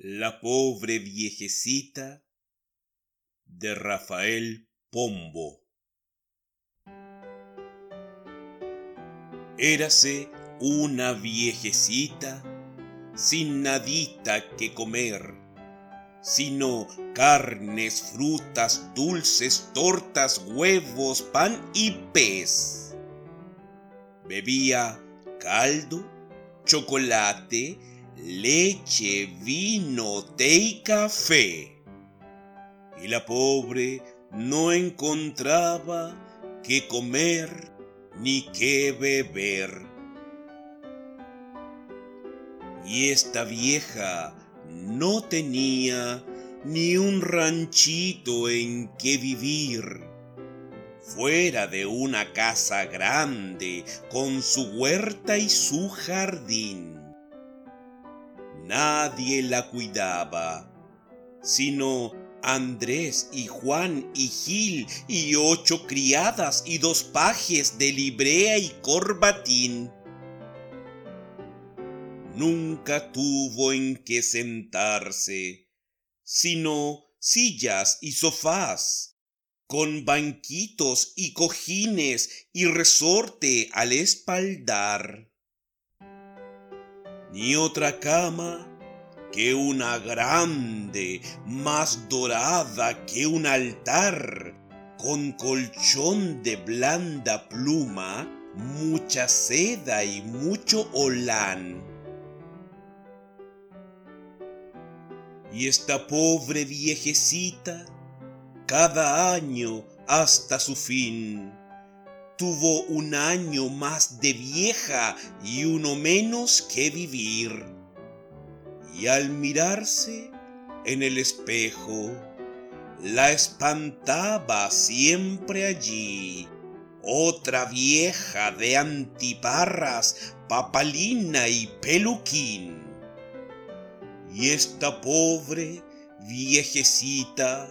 La pobre viejecita de Rafael Pombo. Érase una viejecita sin nadita que comer, sino carnes, frutas, dulces, tortas, huevos, pan y pez. Bebía caldo, chocolate, leche, vino, té y café. Y la pobre no encontraba qué comer ni qué beber. Y esta vieja no tenía ni un ranchito en que vivir. Fuera de una casa grande con su huerta y su jardín. Nadie la cuidaba, sino Andrés y Juan y Gil y ocho criadas y dos pajes de librea y corbatín. Nunca tuvo en qué sentarse, sino sillas y sofás, con banquitos y cojines y resorte al espaldar. Ni otra cama que una grande, más dorada que un altar, con colchón de blanda pluma, mucha seda y mucho olán. Y esta pobre viejecita, cada año hasta su fin, tuvo un año más de vieja y uno menos que vivir. Y al mirarse en el espejo, la espantaba siempre allí. Otra vieja de antiparras, papalina y peluquín. Y esta pobre viejecita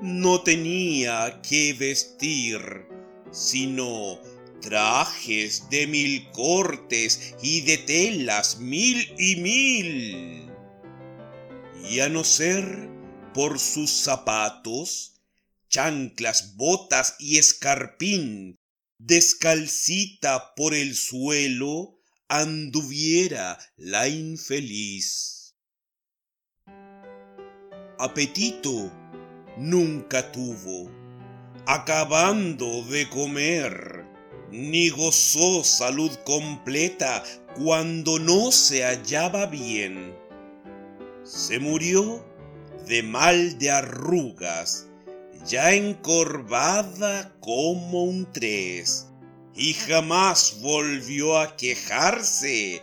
no tenía que vestir, sino trajes de mil cortes y de telas mil y mil y a no ser por sus zapatos, chanclas, botas y escarpín, descalcita por el suelo, anduviera la infeliz. Apetito nunca tuvo, acabando de comer, ni gozó salud completa cuando no se hallaba bien se murió de mal de arrugas, ya encorvada como un tres, y jamás volvió a quejarse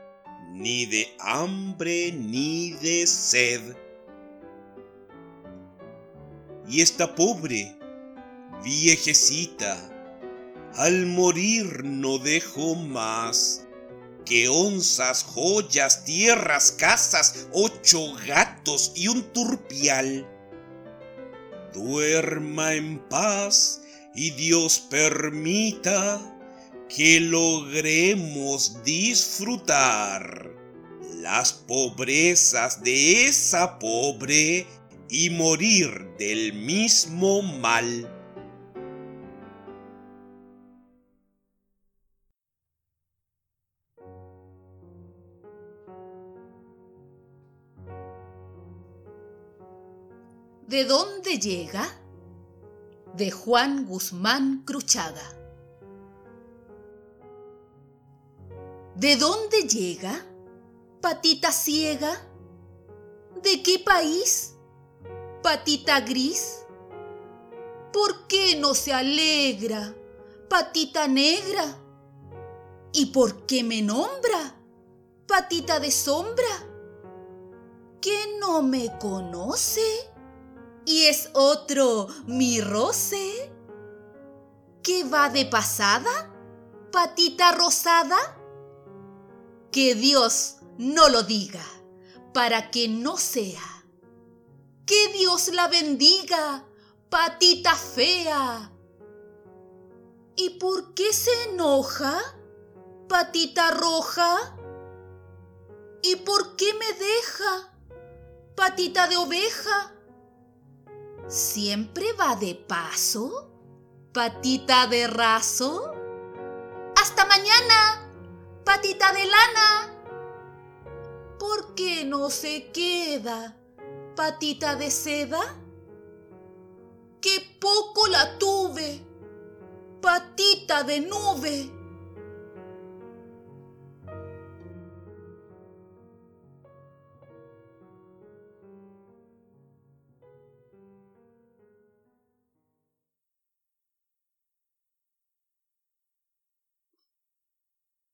ni de hambre ni de sed. Y esta pobre viejecita, al morir no dejó más que onzas, joyas, tierras, casas, ocho gatos y un turpial. Duerma en paz y Dios permita que logremos disfrutar las pobrezas de esa pobre y morir del mismo mal. ¿De dónde llega? De Juan Guzmán Cruchaga. ¿De dónde llega? Patita ciega. ¿De qué país? Patita gris. ¿Por qué no se alegra? Patita negra. ¿Y por qué me nombra? Patita de sombra. ¿Que no me conoce? Y es otro mi roce. ¿Qué va de pasada? ¿Patita rosada? Que Dios no lo diga, para que no sea. Que Dios la bendiga, patita fea. ¿Y por qué se enoja, patita roja? ¿Y por qué me deja, patita de oveja. ¿Siempre va de paso? Patita de raso. Hasta mañana, patita de lana. ¿Por qué no se queda, patita de seda? ¡Qué poco la tuve! Patita de nube.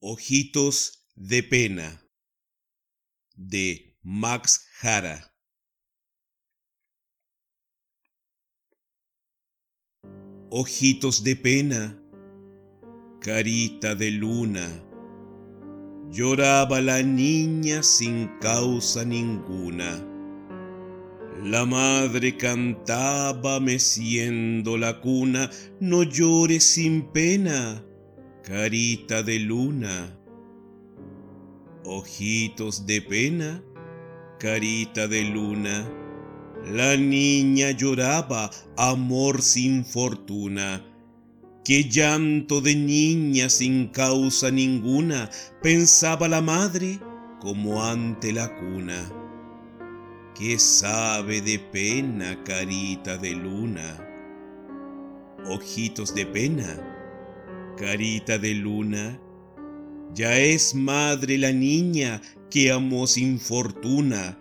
Ojitos de pena de Max Jara. Ojitos de pena, carita de luna, lloraba la niña sin causa ninguna. La madre cantaba meciendo la cuna, no llores sin pena, carita de luna. Ojitos de pena, carita de luna. La niña lloraba, amor sin fortuna. Qué llanto de niña sin causa ninguna, pensaba la madre como ante la cuna. ¿Qué sabe de pena, carita de luna? Ojitos de pena, carita de luna, ya es madre la niña que amó sin fortuna,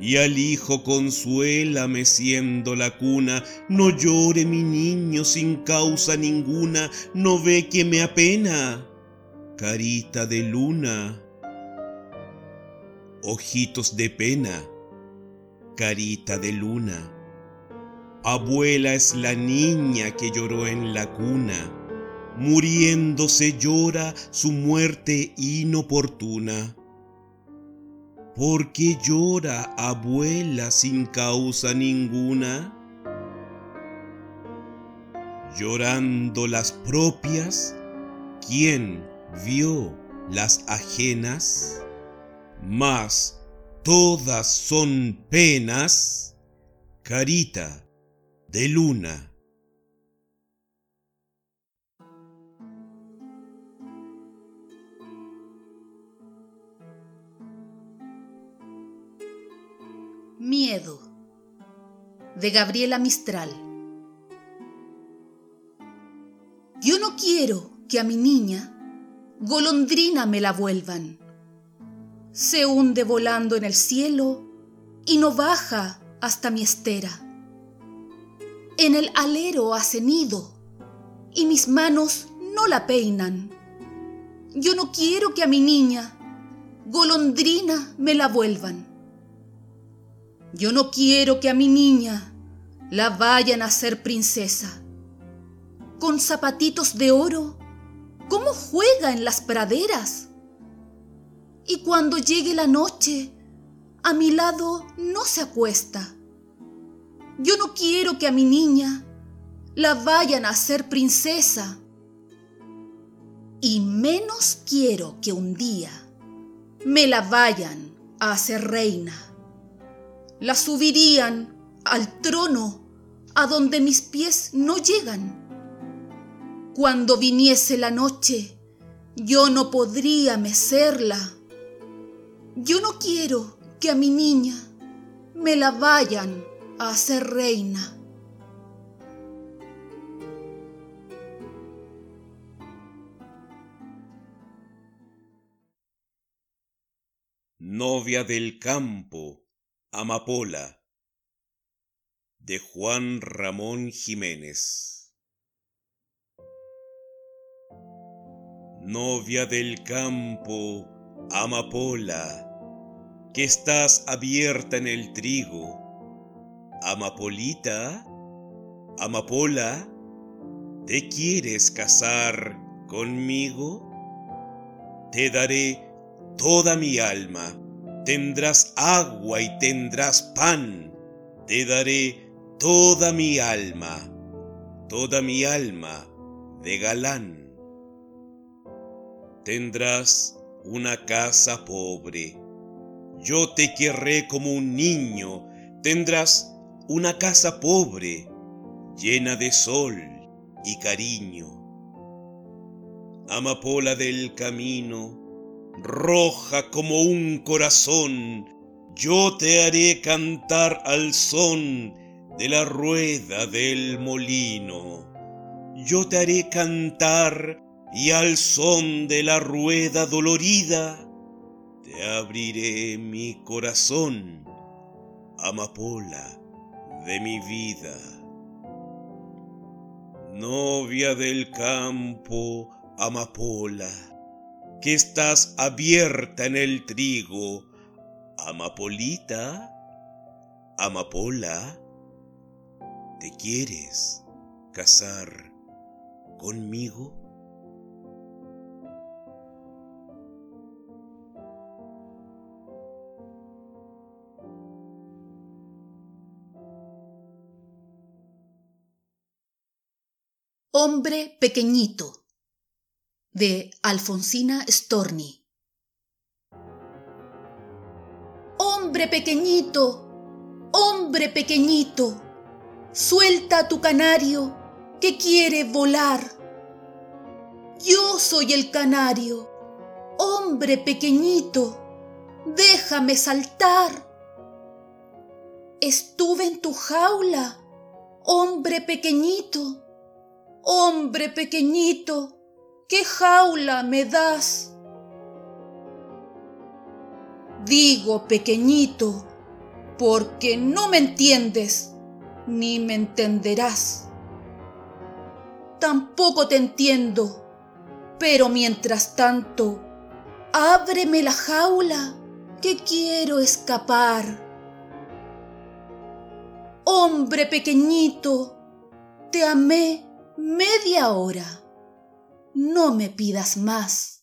y al hijo consuela meciendo la cuna, no llore mi niño sin causa ninguna, no ve que me apena, carita de luna. Ojitos de pena, carita de luna. Abuela es la niña que lloró en la cuna muriéndose llora su muerte inoportuna. ¿Por qué llora abuela sin causa ninguna? Llorando las propias, ¿quién vio las ajenas? Mas todas son penas, carita de luna. Miedo de Gabriela Mistral. Yo no quiero que a mi niña golondrina me la vuelvan. Se hunde volando en el cielo y no baja hasta mi estera. En el alero hace nido y mis manos no la peinan. Yo no quiero que a mi niña golondrina me la vuelvan. Yo no quiero que a mi niña la vayan a hacer princesa. Con zapatitos de oro, ¿cómo juega en las praderas? Y cuando llegue la noche, a mi lado no se acuesta. Yo no quiero que a mi niña la vayan a hacer princesa. Y menos quiero que un día me la vayan a hacer reina la subirían al trono a donde mis pies no llegan. Cuando viniese la noche, yo no podría mecerla. Yo no quiero que a mi niña me la vayan a hacer reina. Novia del campo Amapola de Juan Ramón Jiménez. Novia del campo, amapola, que estás abierta en el trigo, amapolita, amapola, ¿te quieres casar conmigo? Te daré toda mi alma tendrás agua y tendrás pan, te daré toda mi alma, toda mi alma de galán. Tendrás una casa pobre, Yo te querré como un niño, tendrás una casa pobre, llena de sol y cariño. Amapola del camino, roja como un corazón, yo te haré cantar al son de la rueda del molino. Yo te haré cantar y al son de la rueda dolorida te abriré mi corazón, amapola de mi vida. Novia del campo, amapola, que estás abierta en el trigo, amapolita, amapola, ¿te quieres casar conmigo? Hombre pequeñito de Alfonsina Storni. Hombre pequeñito, hombre pequeñito, suelta tu canario que quiere volar. Yo soy el canario, hombre pequeñito, déjame saltar. Estuve en tu jaula, hombre pequeñito Hombre pequeñito, ¿qué jaula me das? Digo pequeñito, porque no me entiendes, ni me entenderás. Tampoco te entiendo, pero mientras tanto, ábreme la jaula, que quiero escapar. Hombre pequeñito, te amé media hora. No me pidas más.